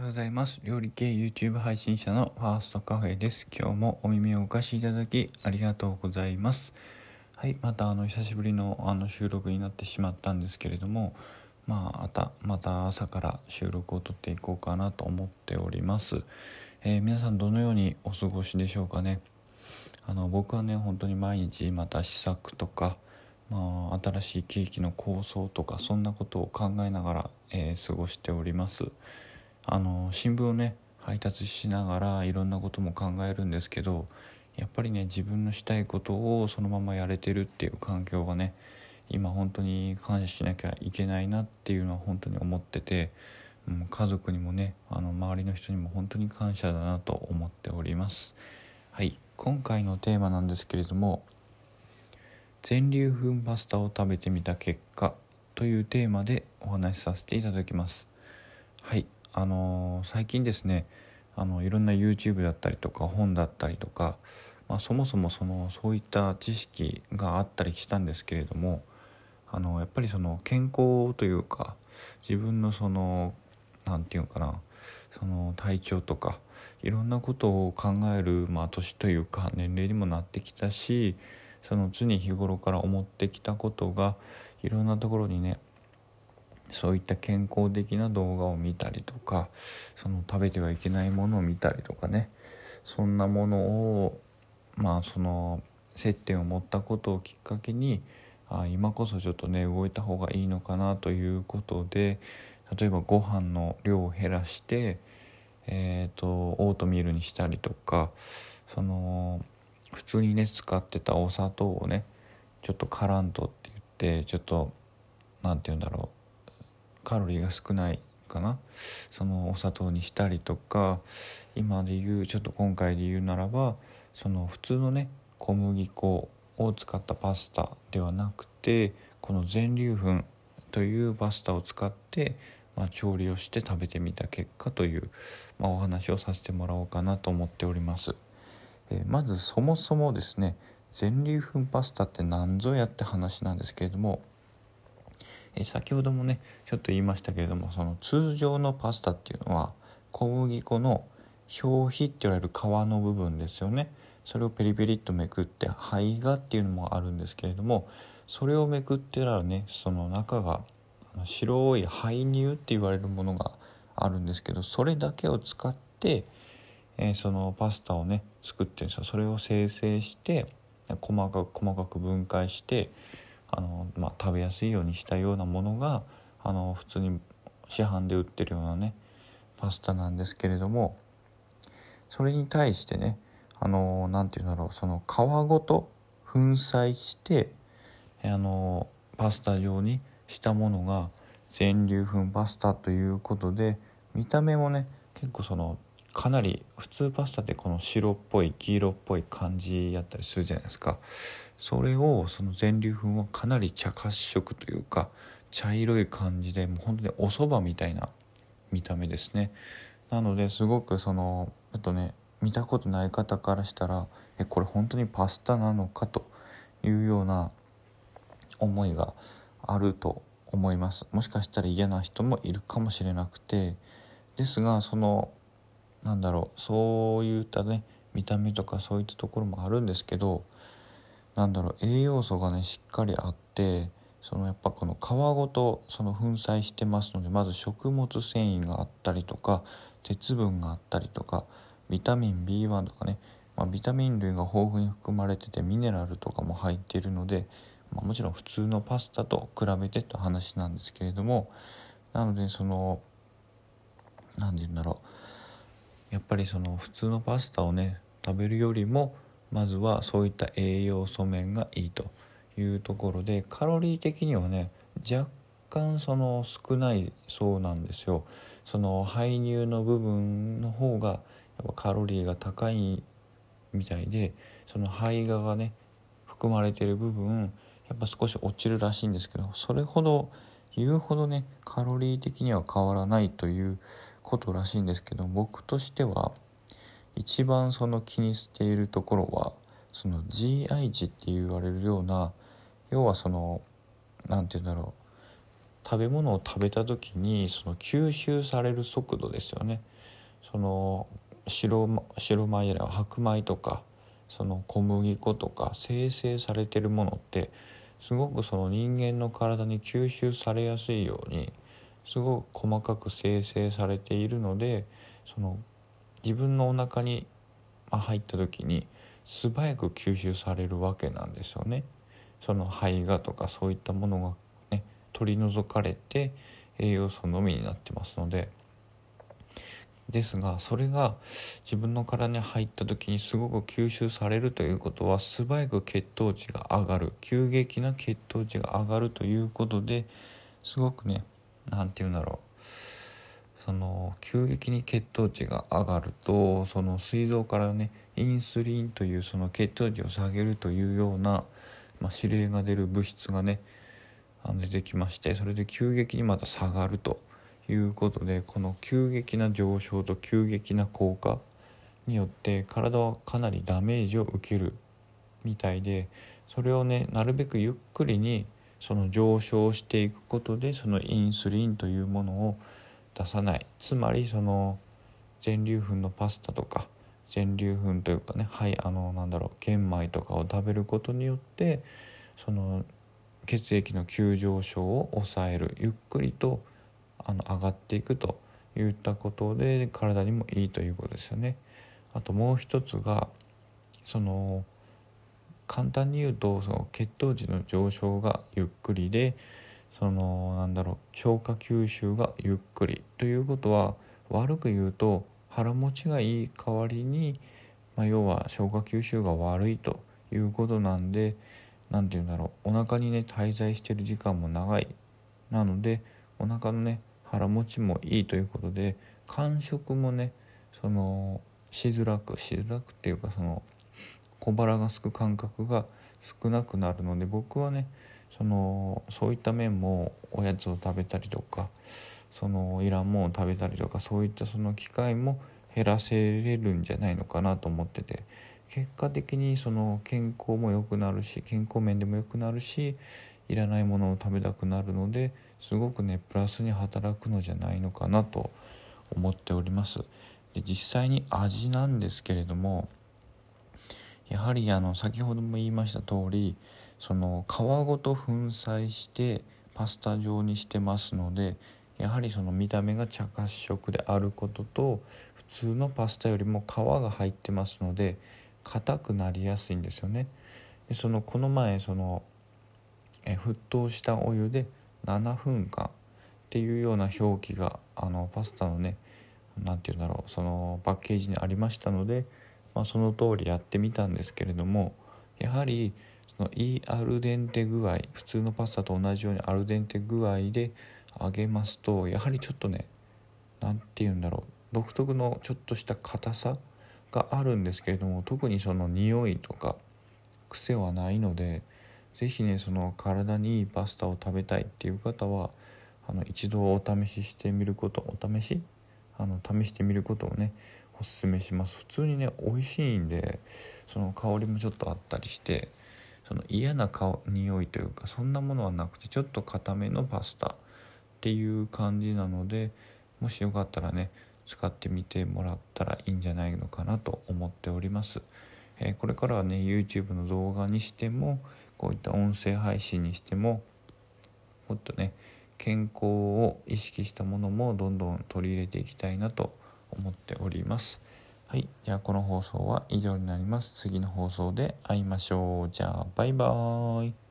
おはようございます。料理系 YouTube 配信者のファーストカフェです。今日もお耳をお貸しいただきありがとうございます。はいまたあの久しぶりのあの収録になってしまったんですけれどもまあまたまた朝から収録を撮っていこうかなと思っております、えー、皆さんどのようにお過ごしでしょうかね。あの僕はね本当に毎日また試作とかまあ、新しいケーキの構想とかそんなことを考えながら、えー、過ごしております。あの新聞をね配達しながらいろんなことも考えるんですけどやっぱりね自分のしたいことをそのままやれてるっていう環境がね今本当に感謝しなきゃいけないなっていうのは本当に思ってて、うん、家族にもねあの周りの人にも本当に感謝だなと思っております。はい今回のテーマなんですけれども全粒粉パスタを食べてみた結果というテーマでお話しさせていただきます。はいあの、最近ですねあのいろんな YouTube だったりとか本だったりとか、まあ、そもそもそのそういった知識があったりしたんですけれどもあのやっぱりその健康というか自分のその何て言うのかなその体調とかいろんなことを考える、まあ、年というか年齢にもなってきたしその常日頃から思ってきたことがいろんなところにねそういった健康的な動画を見たりとかその食べてはいけないものを見たりとかねそんなものをまあその接点を持ったことをきっかけにあ今こそちょっとね動いた方がいいのかなということで例えばご飯の量を減らして、えーと、オートミールにしたりとかその普通にね使ってたお砂糖をねちょっとカラントって言ってちょっと何て言うんだろうカロリーが少ないかなそのお砂糖にしたりとか今で言うちょっと今回で言うならばその普通のね小麦粉を使ったパスタではなくてこの全粒粉というパスタを使って、まあ、調理をして食べてみた結果という、まあ、お話をさせてもらおうかなと思っております。えまずそもそもですね全粒粉パスタって何ぞやって話なんですけれども、え先ほどもねちょっと言いましたけれどもその通常のパスタっていうのは小麦粉の表皮って言われる皮の部分ですよね。それをペリペリっとめくって胚芽っていうのもあるんですけれどもそれをめくってたらねその中が白い胚乳って言われるものがあるんですけどそれだけを使ってえー、そのパスタをね作ってるんですよ。それを生成して細かく細かく分解してあの、まあ、食べやすいようにしたようなものがあの普通に市販で売ってるようなねパスタなんですけれどもそれに対してねあの何て言うんだろうその皮ごと粉砕してあのパスタ状にしたものが全粒粉パスタということで見た目もね結構そのかなり普通パスタってこの白っぽい黄色っぽい感じやったりするじゃないですか。それをその全粒粉はかなり茶褐色というか茶色い感じでもう本当にお蕎麦みたいな見た目ですね。なのですごくそのあとね見たことない方からしたらえこれ本当にパスタなのかというような思いがあると思います。もしかしたら嫌な人もいるかもしれなくて。ですがそのなんだろうそういったね見た目とかそういったところもあるんですけどなんだろう栄養素がねしっかりあってそのやっぱこの皮ごとその粉砕してますのでまず食物繊維があったりとか鉄分があったりとかビタミン B1 とかね、まあ、ビタミン類が豊富に含まれててミネラルとかも入っているので、まあ、もちろん普通のパスタと比べてって話なんですけれどもなのでその何て言うんだろうやっぱりその普通のパスタをね食べるよりもまずはそういった栄養素面がいいというところでカロリー的にはね若干その少ないそうなんですよ。その排乳の部分の方がやっぱカロリーが高いみたいでその胚芽がね含まれてる部分やっぱ少し落ちるらしいんですけどそれほど言うほどねカロリー的には変わらないということらしいんですけど僕としては一番その気にしているところはその GI 値って言われるような要はその何て言うんだろう食べ物を食べた時にその吸収される速度ですよね。その白白米や白米とかその小麦粉とか生成されてるものってすごくその人間の体に吸収されやすいようにすごく細かく生成されているのでその自分のお腹に入った時に素早く吸収されるわけなんですよね。その胚芽とかそういったものが、ね、取り除かれて栄養素のみになってますのでですがそれが自分の体に入った時にすごく吸収されるということは素早く血糖値が上がる急激な血糖値が上がるということですごくね何て言うんだろう。その急激に血糖値が上がるとその膵臓からねインスリンというその血糖値を下げるというような、まあ、指令が出る物質がね出てきましてそれで急激にまた下がるということでこの急激な上昇と急激な降下によって体はかなりダメージを受けるみたいでそれをねなるべくゆっくりにその上昇していくことでそのインスリンというものを出さないつまりその全粒粉のパスタとか全粒粉というかねはいあのなんだろう玄米とかを食べることによってその血液の急上昇を抑えるゆっくりとあの上がっていくといったことで体にもいいということですよね。あともう一つがその簡単に言うとその血糖値の上昇がゆっくりでそのなんだろう消化吸収がゆっくりということは悪く言うと腹持ちがいい代わりに、まあ、要は消化吸収が悪いということなんで何て言うんだろうお腹にね滞在してる時間も長い。なのでお腹のね腹持ちもいいということで間食もねそのしづらくしづらくっていうかその小腹がすく感覚が少なくなるので僕はねそのそういった面もおやつを食べたりとかそのいらんものを食べたりとかそういったその機会も減らせれるんじゃないのかなと思ってて結果的にその健康も良くなるし健康面でも良くなるしいらないものを食べたくなるのですごくねプラスに働くのじゃないのかなと思っております。で実際に味なんですけれどもやはりあの先ほども言いました通りその皮ごと粉砕してパスタ状にしてますのでやはりその見た目が茶褐色であることと普通のパスタよりも皮が入ってますので硬くなりやすいんですよね。でそのこの前そのえ沸騰したお湯で7分間っていうような表記があのパスタのね何て言うんだろうそのパッケージにありましたので、まあ、その通りやってみたんですけれどもやはりそのいいアルデンテ具合普通のパスタと同じようにアルデンテ具合で揚げますとやはりちょっとね何て言うんだろう独特のちょっとした硬さがあるんですけれども特にその匂いとか癖はないので是非ねその体にいいパスタを食べたいっていう方はあの一度お試ししてみることお試し？あの試してみることをねおすすめします。普通にね美味しいんでその香りもちょっとあったりしてその嫌な香匂いというかそんなものはなくてちょっと固めのパスタっていう感じなのでもしよかったらね使ってみてもらったらいいんじゃないのかなと思っております、えー、これからはね YouTube の動画にしてもこういった音声配信にしてももっとね健康を意識したものもどんどん取り入れていきたいなと思っておりますはい。じゃあこの放送は以上になります。次の放送で会いましょう。じゃあバイバーイ。